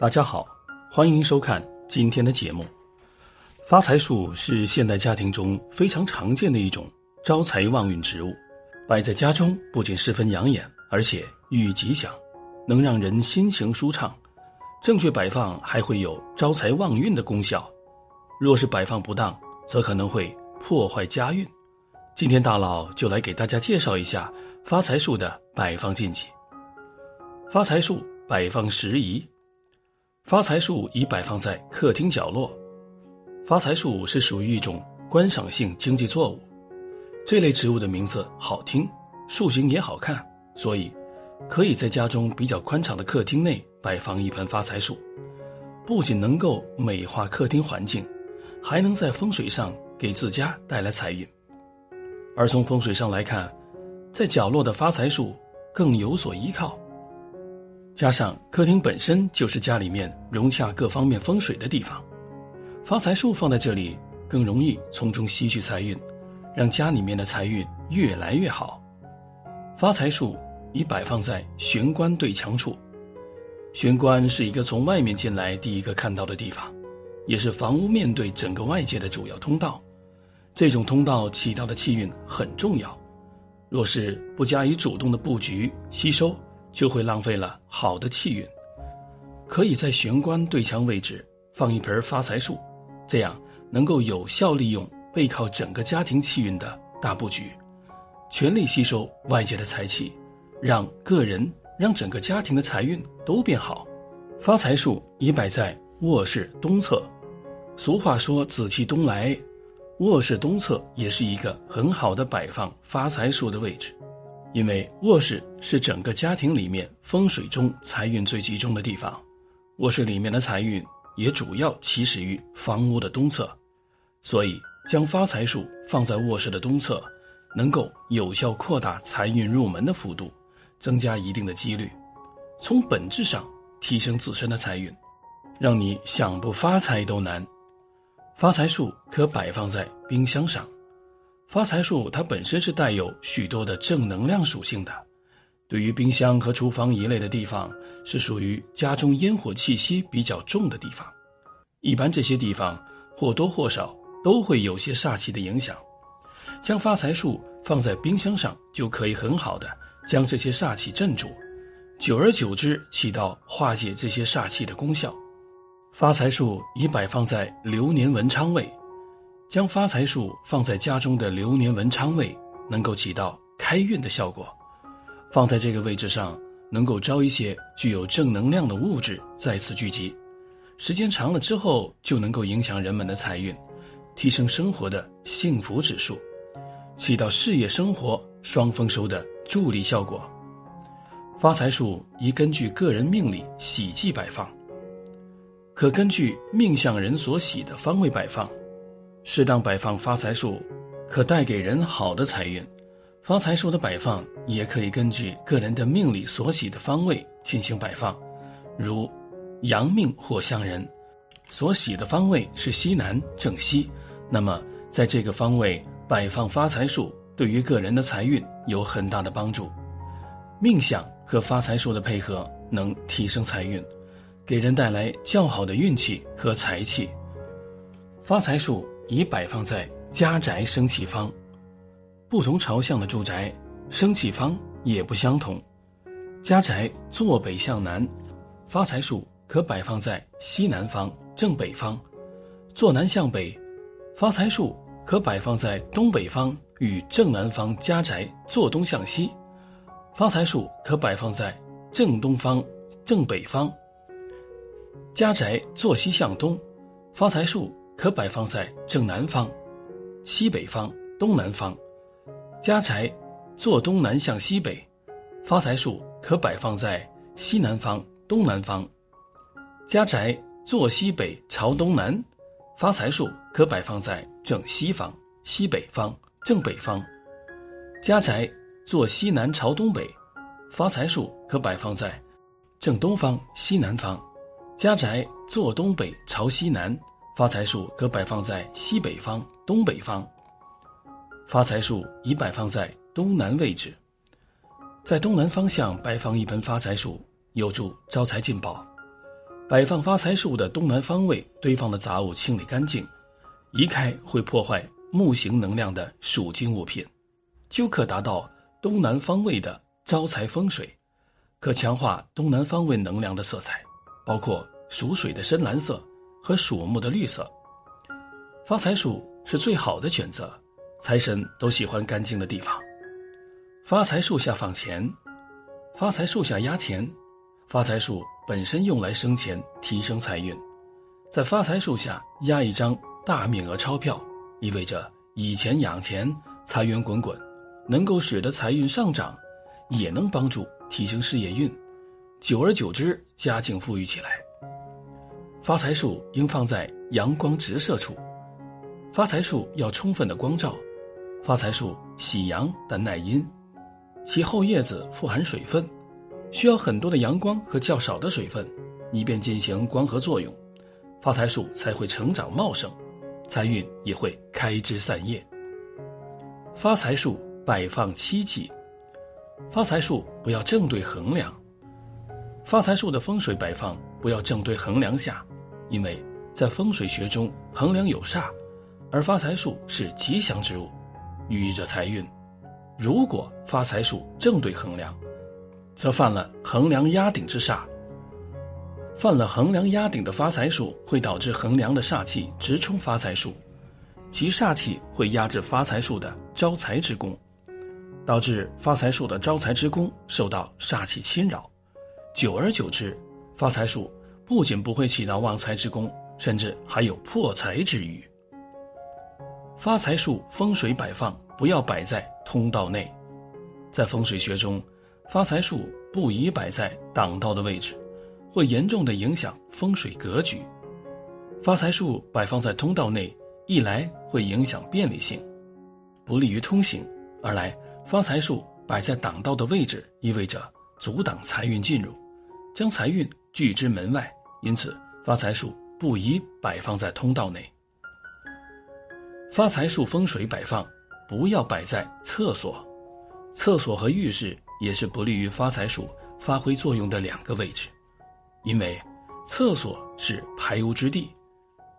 大家好，欢迎收看今天的节目。发财树是现代家庭中非常常见的一种招财旺运植物，摆在家中不仅十分养眼，而且寓意吉祥，能让人心情舒畅。正确摆放还会有招财旺运的功效，若是摆放不当，则可能会破坏家运。今天大佬就来给大家介绍一下发财树的摆放禁忌。发财树摆放时宜。发财树已摆放在客厅角落。发财树是属于一种观赏性经济作物，这类植物的名字好听，树形也好看，所以可以在家中比较宽敞的客厅内摆放一盆发财树，不仅能够美化客厅环境，还能在风水上给自家带来财运。而从风水上来看，在角落的发财树更有所依靠。加上客厅本身就是家里面融洽各方面风水的地方，发财树放在这里更容易从中吸取财运，让家里面的财运越来越好。发财树已摆放在玄关对墙处，玄关是一个从外面进来第一个看到的地方，也是房屋面对整个外界的主要通道。这种通道起到的气运很重要，若是不加以主动的布局吸收。就会浪费了好的气运，可以在玄关对墙位置放一盆发财树，这样能够有效利用背靠整个家庭气运的大布局，全力吸收外界的财气，让个人、让整个家庭的财运都变好。发财树已摆在卧室东侧，俗话说“紫气东来”，卧室东侧也是一个很好的摆放发财树的位置。因为卧室是整个家庭里面风水中财运最集中的地方，卧室里面的财运也主要起始于房屋的东侧，所以将发财树放在卧室的东侧，能够有效扩大财运入门的幅度，增加一定的几率，从本质上提升自身的财运，让你想不发财都难。发财树可摆放在冰箱上。发财树它本身是带有许多的正能量属性的，对于冰箱和厨房一类的地方，是属于家中烟火气息比较重的地方。一般这些地方或多或少都会有些煞气的影响，将发财树放在冰箱上，就可以很好的将这些煞气镇住，久而久之起到化解这些煞气的功效。发财树已摆放在流年文昌位。将发财树放在家中的流年文昌位，能够起到开运的效果。放在这个位置上，能够招一些具有正能量的物质再次聚集，时间长了之后，就能够影响人们的财运，提升生活的幸福指数，起到事业生活双丰收的助力效果。发财树宜根据个人命理喜忌摆放，可根据命相人所喜的方位摆放。适当摆放发财树，可带给人好的财运。发财树的摆放也可以根据个人的命理所喜的方位进行摆放。如阳命或相人所喜的方位是西南正西，那么在这个方位摆放发财树，对于个人的财运有很大的帮助。命相和发财树的配合能提升财运，给人带来较好的运气和财气。发财树。已摆放在家宅生气方，不同朝向的住宅生气方也不相同。家宅坐北向南，发财树可摆放在西南方正北方；坐南向北，发财树可摆放在东北方与正南方家宅坐东向西；发财树可摆放在正东方正北方家宅坐西向东，发财树。可摆放在正南方、西北方、东南方，家宅坐东南向西北；发财树可摆放在西南方、东南方，家宅坐西北朝东南；发财树可摆放在正西方、西北方、正北方，家宅坐西南朝东北；发财树可摆放在正东方、西南方，家宅坐东北朝西南。发财树可摆放在西北方、东北方。发财树宜摆放在东南位置，在东南方向摆放一盆发财树，有助招财进宝。摆放发财树的东南方位堆放的杂物清理干净，移开会破坏木型能量的属金物品，就可达到东南方位的招财风水，可强化东南方位能量的色彩，包括属水的深蓝色和属木的绿色。发财树是最好的选择，财神都喜欢干净的地方。发财树下放钱，发财树下压钱，发财树。本身用来生钱、提升财运，在发财树下压一张大面额钞票，意味着以钱养钱，财源滚滚，能够使得财运上涨，也能帮助提升事业运，久而久之，家境富裕起来。发财树应放在阳光直射处，发财树要充分的光照，发财树喜阳但耐阴，其后叶子富含水分。需要很多的阳光和较少的水分，以便进行光合作用，发财树才会成长茂盛，财运也会开枝散叶。发财树摆放七忌，发财树不要正对横梁，发财树的风水摆放不要正对横梁下，因为在风水学中横梁有煞，而发财树是吉祥之物，寓意着财运。如果发财树正对横梁，则犯了横梁压顶之煞。犯了横梁压顶的发财树，会导致横梁的煞气直冲发财树，其煞气会压制发财树的招财之功，导致发财树的招财之功受到煞气侵扰。久而久之，发财树不仅不会起到旺财之功，甚至还有破财之余。发财树风水摆放不要摆在通道内，在风水学中。发财树不宜摆在挡道的位置，会严重的影响风水格局。发财树摆放在通道内，一来会影响便利性，不利于通行；二来发财树摆在挡道的位置，意味着阻挡财运进入，将财运拒之门外。因此，发财树不宜摆放在通道内。发财树风水摆放不要摆在厕所，厕所和浴室。也是不利于发财树发挥作用的两个位置，因为厕所是排污之地，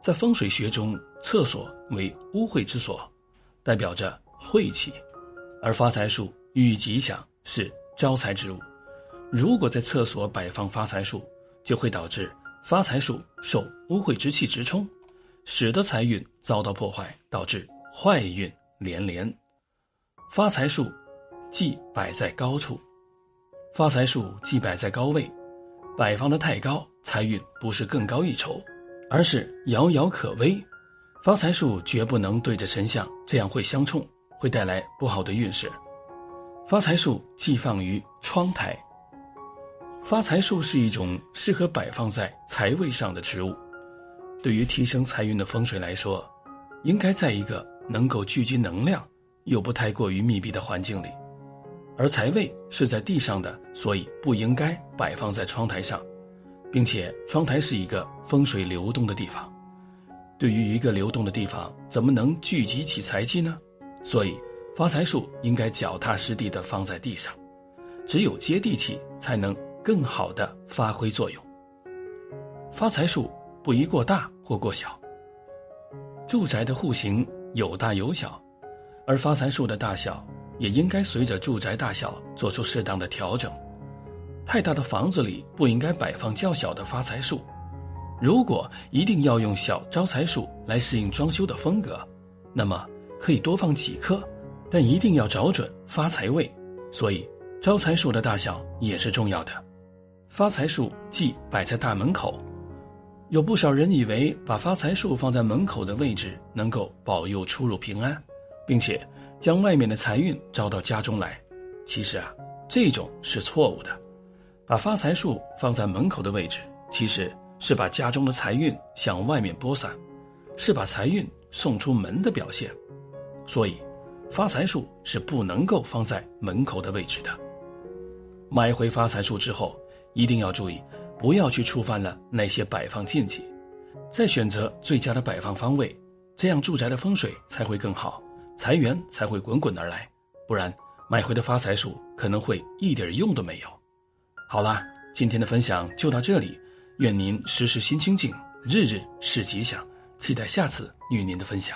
在风水学中，厕所为污秽之所，代表着晦气，而发财树寓意吉祥，是招财之物。如果在厕所摆放发财树，就会导致发财树受污秽之气直冲，使得财运遭到破坏，导致坏运连连。发财树。忌摆在高处，发财树忌摆在高位，摆放的太高，财运不是更高一筹，而是遥遥可危。发财树绝不能对着神像，这样会相冲，会带来不好的运势。发财树忌放于窗台。发财树是一种适合摆放在财位上的植物，对于提升财运的风水来说，应该在一个能够聚集能量又不太过于密闭的环境里。而财位是在地上的，所以不应该摆放在窗台上，并且窗台是一个风水流动的地方。对于一个流动的地方，怎么能聚集起财气呢？所以发财树应该脚踏实地地放在地上，只有接地气，才能更好的发挥作用。发财树不宜过大或过小。住宅的户型有大有小，而发财树的大小。也应该随着住宅大小做出适当的调整。太大的房子里不应该摆放较小的发财树。如果一定要用小招财树来适应装修的风格，那么可以多放几棵，但一定要找准发财位。所以，招财树的大小也是重要的。发财树忌摆在大门口。有不少人以为把发财树放在门口的位置能够保佑出入平安，并且。将外面的财运招到家中来，其实啊，这种是错误的。把发财树放在门口的位置，其实是把家中的财运向外面播散，是把财运送出门的表现。所以，发财树是不能够放在门口的位置的。买回发财树之后，一定要注意，不要去触犯了那些摆放禁忌，再选择最佳的摆放方位，这样住宅的风水才会更好。财源才会滚滚而来，不然买回的发财树可能会一点用都没有。好啦，今天的分享就到这里，愿您时时心清静，日日是吉祥。期待下次与您的分享。